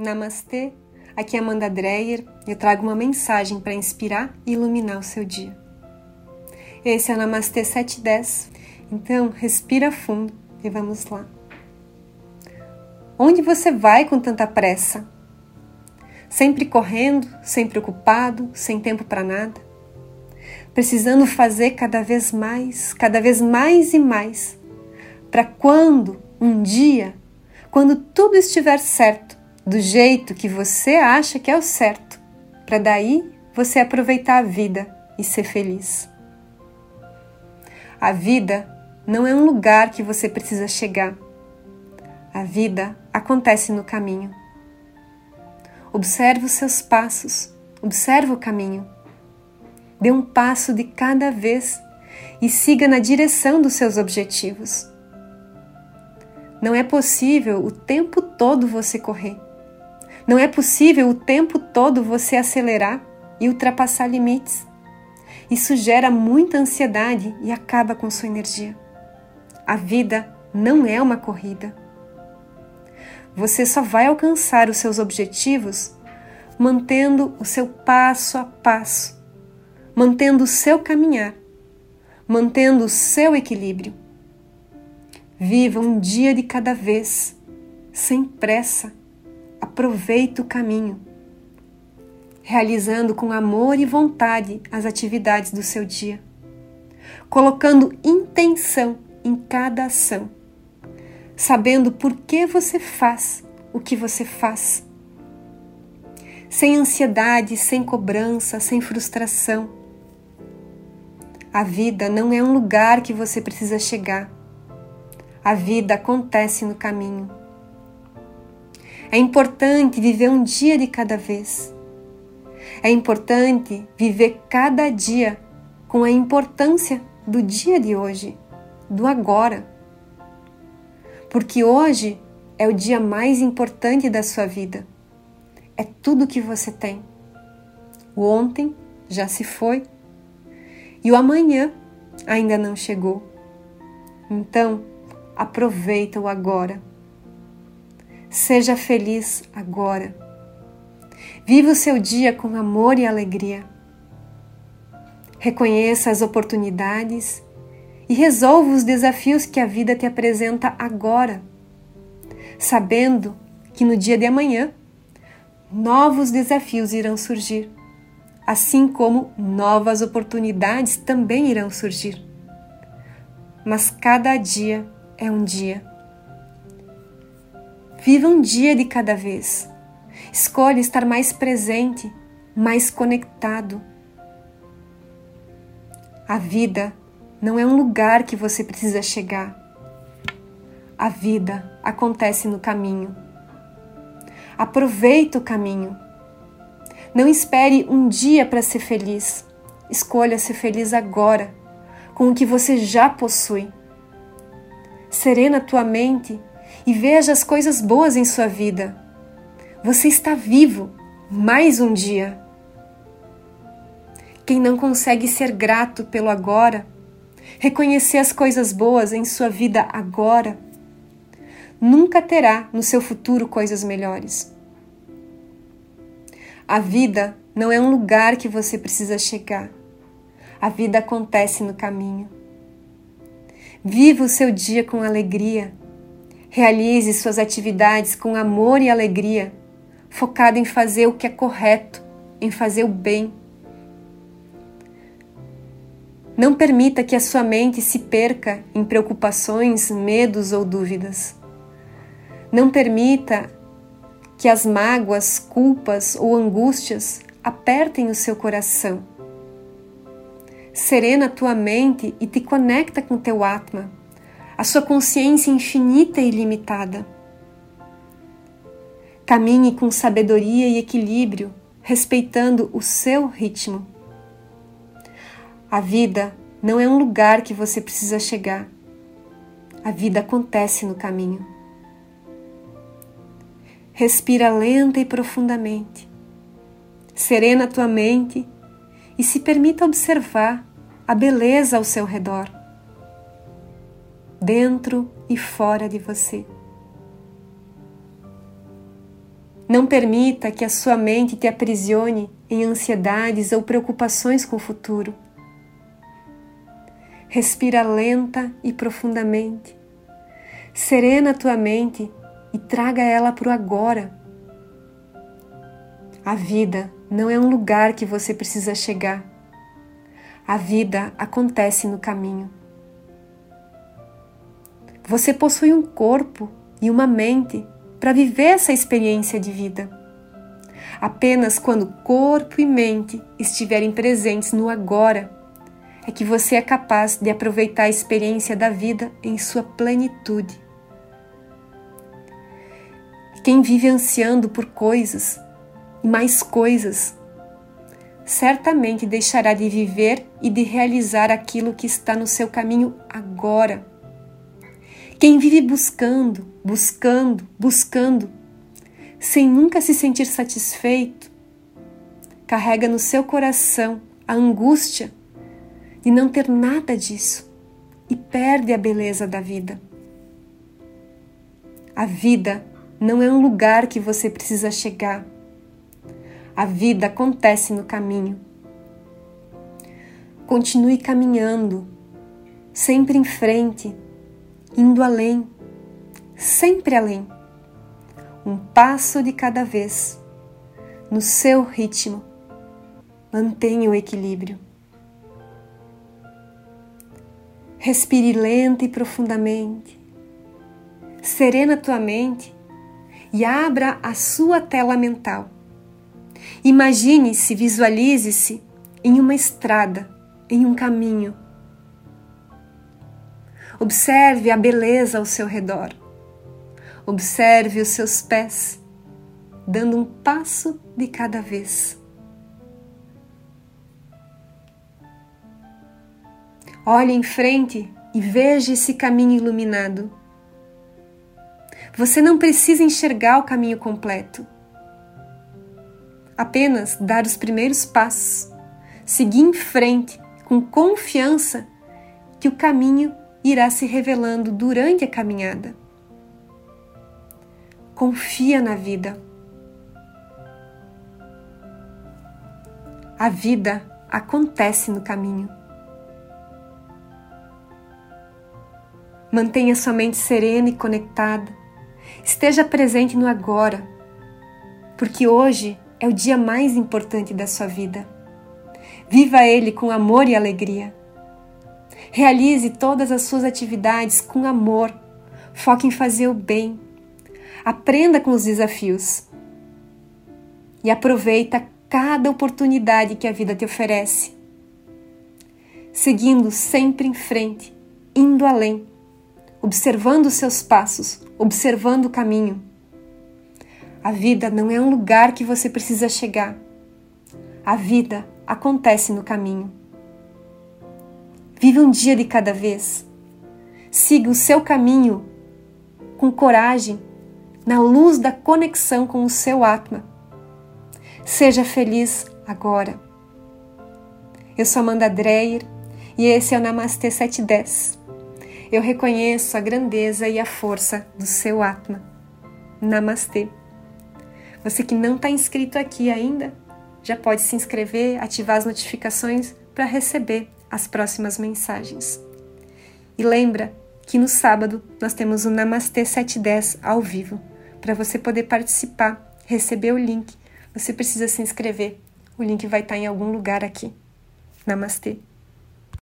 Namastê, aqui é Amanda Dreyer e eu trago uma mensagem para inspirar e iluminar o seu dia. Esse é o Namastê 710, então respira fundo e vamos lá. Onde você vai com tanta pressa? Sempre correndo, sempre ocupado, sem tempo para nada? Precisando fazer cada vez mais, cada vez mais e mais, para quando, um dia, quando tudo estiver certo, do jeito que você acha que é o certo, para daí você aproveitar a vida e ser feliz. A vida não é um lugar que você precisa chegar. A vida acontece no caminho. Observe os seus passos, observe o caminho. Dê um passo de cada vez e siga na direção dos seus objetivos. Não é possível o tempo todo você correr. Não é possível o tempo todo você acelerar e ultrapassar limites. Isso gera muita ansiedade e acaba com sua energia. A vida não é uma corrida. Você só vai alcançar os seus objetivos mantendo o seu passo a passo, mantendo o seu caminhar, mantendo o seu equilíbrio. Viva um dia de cada vez, sem pressa aproveite o caminho, realizando com amor e vontade as atividades do seu dia, colocando intenção em cada ação, sabendo por que você faz o que você faz. Sem ansiedade, sem cobrança, sem frustração. A vida não é um lugar que você precisa chegar. A vida acontece no caminho. É importante viver um dia de cada vez. É importante viver cada dia com a importância do dia de hoje, do agora. Porque hoje é o dia mais importante da sua vida. É tudo que você tem. O ontem já se foi e o amanhã ainda não chegou. Então, aproveita o agora Seja feliz agora. Viva o seu dia com amor e alegria. Reconheça as oportunidades e resolva os desafios que a vida te apresenta agora, sabendo que no dia de amanhã novos desafios irão surgir, assim como novas oportunidades também irão surgir. Mas cada dia é um dia Viva um dia de cada vez. Escolhe estar mais presente, mais conectado. A vida não é um lugar que você precisa chegar. A vida acontece no caminho. Aproveite o caminho. Não espere um dia para ser feliz. Escolha ser feliz agora, com o que você já possui. Serena tua mente e veja as coisas boas em sua vida. Você está vivo mais um dia. Quem não consegue ser grato pelo agora, reconhecer as coisas boas em sua vida agora, nunca terá no seu futuro coisas melhores. A vida não é um lugar que você precisa chegar. A vida acontece no caminho. Viva o seu dia com alegria Realize suas atividades com amor e alegria, focado em fazer o que é correto, em fazer o bem. Não permita que a sua mente se perca em preocupações, medos ou dúvidas. Não permita que as mágoas, culpas ou angústias apertem o seu coração. Serena tua mente e te conecta com teu Atma a sua consciência infinita e ilimitada. Caminhe com sabedoria e equilíbrio, respeitando o seu ritmo. A vida não é um lugar que você precisa chegar. A vida acontece no caminho. Respira lenta e profundamente. Serena tua mente e se permita observar a beleza ao seu redor dentro e fora de você. Não permita que a sua mente te aprisione em ansiedades ou preocupações com o futuro. Respira lenta e profundamente. Serena a tua mente e traga ela para o agora. A vida não é um lugar que você precisa chegar. A vida acontece no caminho. Você possui um corpo e uma mente para viver essa experiência de vida. Apenas quando corpo e mente estiverem presentes no agora é que você é capaz de aproveitar a experiência da vida em sua plenitude. Quem vive ansiando por coisas e mais coisas, certamente deixará de viver e de realizar aquilo que está no seu caminho agora. Quem vive buscando, buscando, buscando, sem nunca se sentir satisfeito, carrega no seu coração a angústia de não ter nada disso e perde a beleza da vida. A vida não é um lugar que você precisa chegar. A vida acontece no caminho. Continue caminhando, sempre em frente indo além, sempre além, um passo de cada vez, no seu ritmo. Mantenha o equilíbrio. Respire lenta e profundamente. Serena tua mente e abra a sua tela mental. Imagine-se, visualize-se em uma estrada, em um caminho Observe a beleza ao seu redor. Observe os seus pés, dando um passo de cada vez. Olhe em frente e veja esse caminho iluminado. Você não precisa enxergar o caminho completo. Apenas dar os primeiros passos, seguir em frente com confiança que o caminho irá se revelando durante a caminhada. Confia na vida. A vida acontece no caminho. Mantenha sua mente serena e conectada. Esteja presente no agora, porque hoje é o dia mais importante da sua vida. Viva ele com amor e alegria. Realize todas as suas atividades com amor. Foque em fazer o bem. Aprenda com os desafios. E aproveita cada oportunidade que a vida te oferece. Seguindo sempre em frente, indo além, observando os seus passos, observando o caminho. A vida não é um lugar que você precisa chegar. A vida acontece no caminho. Vive um dia de cada vez. Siga o seu caminho com coragem, na luz da conexão com o seu Atma. Seja feliz agora. Eu sou Amanda Dreyer e esse é o Namastê 710. Eu reconheço a grandeza e a força do seu Atma. Namastê. Você que não está inscrito aqui ainda, já pode se inscrever, ativar as notificações para receber as próximas mensagens. E lembra que no sábado nós temos o Namastê 710 ao vivo. Para você poder participar, receber o link, você precisa se inscrever. O link vai estar em algum lugar aqui. Namastê.